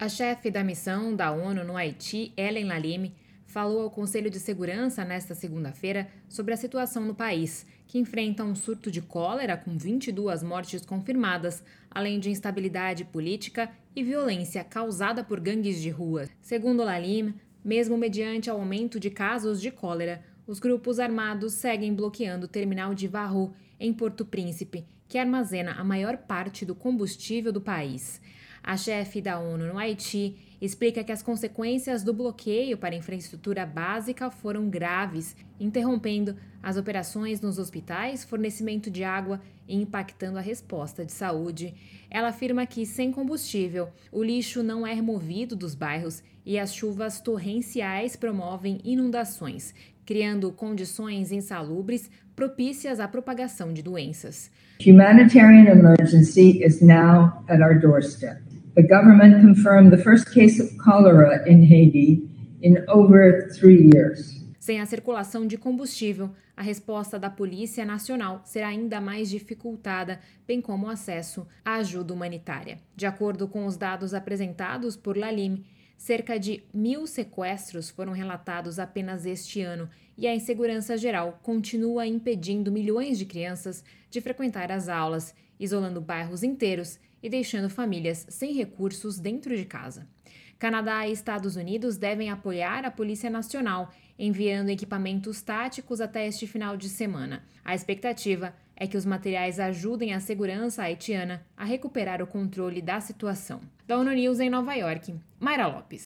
A chefe da missão da ONU no Haiti, Ellen Lalime, falou ao Conselho de Segurança nesta segunda-feira sobre a situação no país, que enfrenta um surto de cólera com 22 mortes confirmadas, além de instabilidade política e violência causada por gangues de rua. Segundo Lalime, mesmo mediante o aumento de casos de cólera, os grupos armados seguem bloqueando o terminal de Varro, em Porto Príncipe, que armazena a maior parte do combustível do país. A chefe da ONU no Haiti explica que as consequências do bloqueio para infraestrutura básica foram graves, interrompendo as operações nos hospitais, fornecimento de água e impactando a resposta de saúde. Ela afirma que, sem combustível, o lixo não é removido dos bairros e as chuvas torrenciais promovem inundações, criando condições insalubres propícias à propagação de doenças. Humanitarian emergency is now at our doorstep. The government confirmed the first case of cholera in Haiti in over three years. Sem a circulação de combustível, a resposta da Polícia Nacional será ainda mais dificultada, bem como o acesso à ajuda humanitária. De acordo com os dados apresentados por Lalime, cerca de mil sequestros foram relatados apenas este ano e a insegurança geral continua impedindo milhões de crianças de frequentar as aulas, isolando bairros inteiros e deixando famílias sem recursos dentro de casa. Canadá e Estados Unidos devem apoiar a Polícia Nacional, enviando equipamentos táticos até este final de semana. A expectativa é que os materiais ajudem a segurança haitiana a recuperar o controle da situação. Da ONU News em Nova York, Mayra Lopes.